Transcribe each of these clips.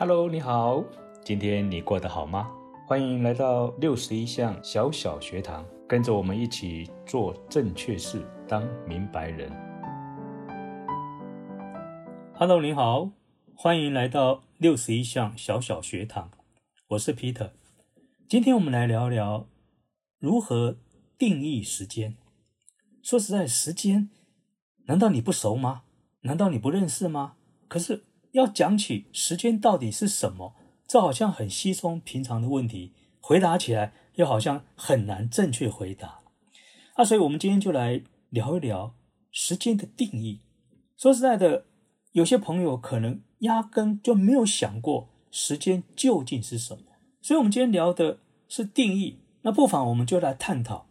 Hello，你好，今天你过得好吗？欢迎来到六十一项小小学堂，跟着我们一起做正确事，当明白人。Hello，你好，欢迎来到六十一项小小学堂，我是 Peter。今天我们来聊聊如何定义时间。说实在，时间难道你不熟吗？难道你不认识吗？可是。要讲起时间到底是什么，这好像很稀松平常的问题，回答起来又好像很难正确回答。啊，所以我们今天就来聊一聊时间的定义。说实在的，有些朋友可能压根就没有想过时间究竟是什么，所以我们今天聊的是定义。那不妨我们就来探讨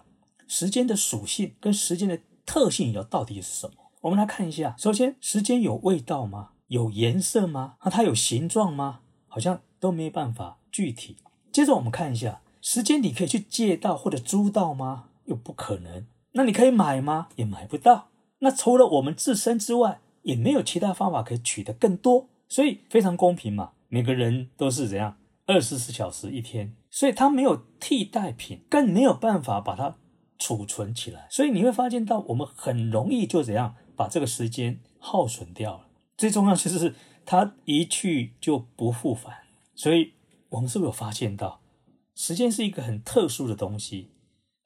时间的属性跟时间的特性有到底是什么。我们来看一下，首先，时间有味道吗？有颜色吗？那，它有形状吗？好像都没办法具体。接着我们看一下，时间你可以去借到或者租到吗？又不可能。那你可以买吗？也买不到。那除了我们自身之外，也没有其他方法可以取得更多。所以非常公平嘛，每个人都是怎样，二十四小时一天，所以它没有替代品，更没有办法把它储存起来。所以你会发现到，我们很容易就怎样把这个时间耗损掉了。最重要就是它一去就不复返，所以我们是不是有发现到，时间是一个很特殊的东西，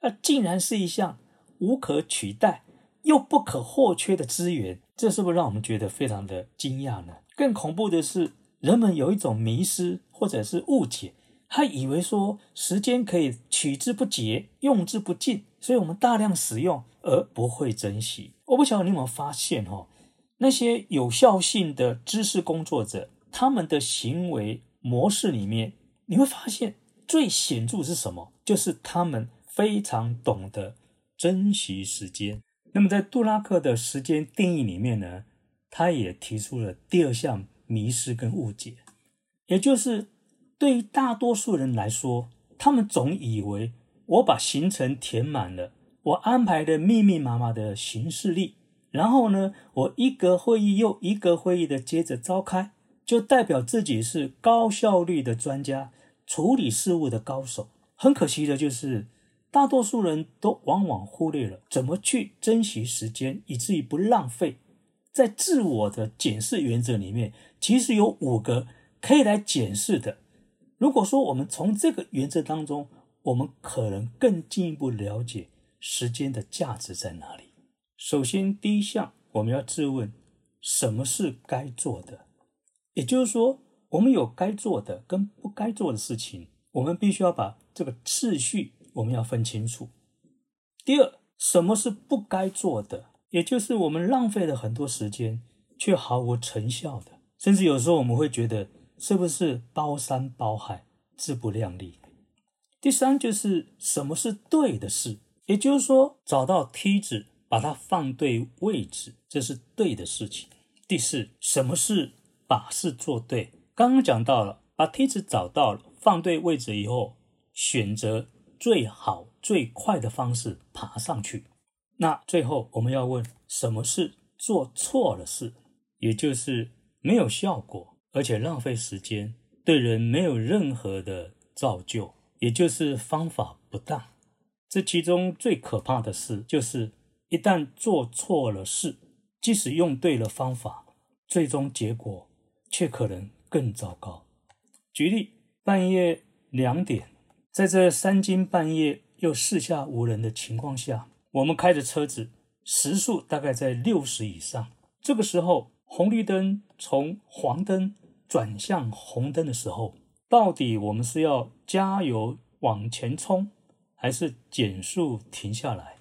那竟然是一项无可取代又不可或缺的资源，这是不是让我们觉得非常的惊讶呢？更恐怖的是，人们有一种迷失或者是误解，他以为说时间可以取之不竭、用之不尽，所以我们大量使用而不会珍惜。我不晓得你有没有发现哦。那些有效性的知识工作者，他们的行为模式里面，你会发现最显著是什么？就是他们非常懂得珍惜时间。那么，在杜拉克的时间定义里面呢，他也提出了第二项迷失跟误解，也就是对于大多数人来说，他们总以为我把行程填满了，我安排的密密麻麻的行事历。然后呢，我一个会议又一个会议的接着召开，就代表自己是高效率的专家，处理事务的高手。很可惜的就是，大多数人都往往忽略了怎么去珍惜时间，以至于不浪费。在自我的检视原则里面，其实有五个可以来检视的。如果说我们从这个原则当中，我们可能更进一步了解时间的价值在哪里。首先，第一项我们要自问：什么是该做的？也就是说，我们有该做的跟不该做的事情，我们必须要把这个次序我们要分清楚。第二，什么是不该做的？也就是我们浪费了很多时间却毫无成效的，甚至有时候我们会觉得是不是包山包海、自不量力？第三，就是什么是对的事？也就是说，找到梯子。把它放对位置，这是对的事情。第四，什么是把事做对？刚刚讲到了，把梯子找到了，放对位置以后，选择最好最快的方式爬上去。那最后我们要问，什么是做错了事？也就是没有效果，而且浪费时间，对人没有任何的造就，也就是方法不当。这其中最可怕的事就是。一旦做错了事，即使用对了方法，最终结果却可能更糟糕。举例，半夜两点，在这三更半夜又四下无人的情况下，我们开着车子，时速大概在六十以上。这个时候，红绿灯从黄灯转向红灯的时候，到底我们是要加油往前冲，还是减速停下来？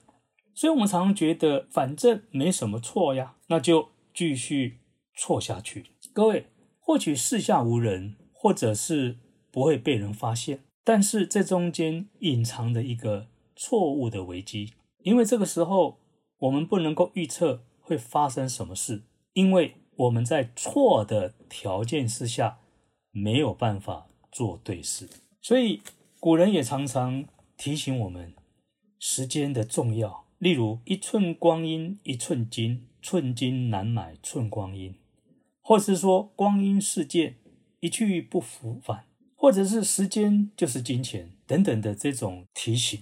所以，我们常常觉得反正没什么错呀，那就继续错下去。各位，或许四下无人，或者是不会被人发现，但是这中间隐藏着一个错误的危机。因为这个时候，我们不能够预测会发生什么事，因为我们在错的条件之下没有办法做对事。所以，古人也常常提醒我们时间的重要。例如“一寸光阴一寸金，寸金难买寸光阴”，或是说“光阴似箭，一去不复返，或者是时间就是金钱等等的这种提醒。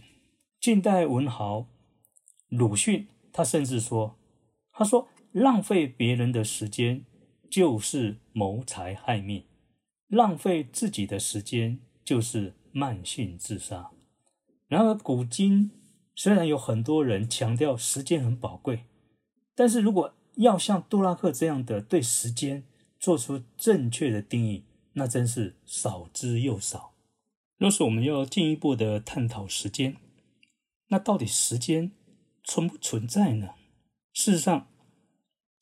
近代文豪鲁迅，他甚至说：“他说浪费别人的时间就是谋财害命，浪费自己的时间就是慢性自杀。”然而，古今虽然有很多人强调时间很宝贵，但是如果要像杜拉克这样的对时间做出正确的定义，那真是少之又少。若是我们要进一步的探讨时间，那到底时间存不存在呢？事实上，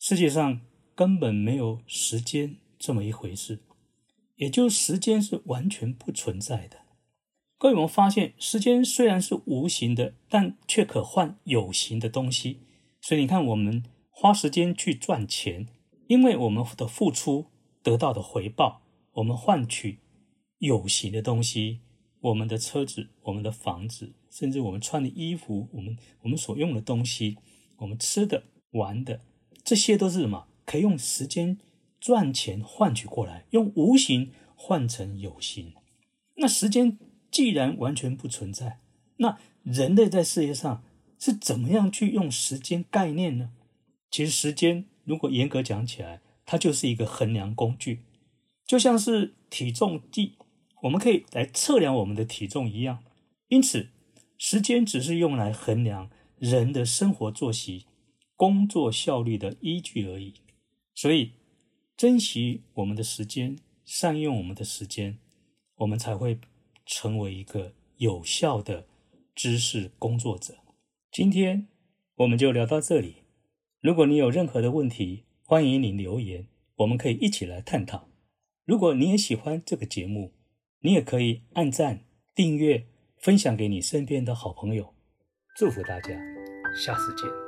世界上根本没有时间这么一回事，也就时间是完全不存在的。各位，我们发现时间虽然是无形的，但却可换有形的东西。所以你看，我们。花时间去赚钱，因为我们的付出得到的回报，我们换取有形的东西，我们的车子、我们的房子，甚至我们穿的衣服，我们我们所用的东西，我们吃的、玩的，这些都是什么？可以用时间赚钱换取过来，用无形换成有形。那时间既然完全不存在，那人类在世界上是怎么样去用时间概念呢？其实时间，如果严格讲起来，它就是一个衡量工具，就像是体重计，我们可以来测量我们的体重一样。因此，时间只是用来衡量人的生活作息、工作效率的依据而已。所以，珍惜我们的时间，善用我们的时间，我们才会成为一个有效的知识工作者。今天我们就聊到这里。如果你有任何的问题，欢迎你留言，我们可以一起来探讨。如果你也喜欢这个节目，你也可以按赞、订阅、分享给你身边的好朋友。祝福大家，下次见。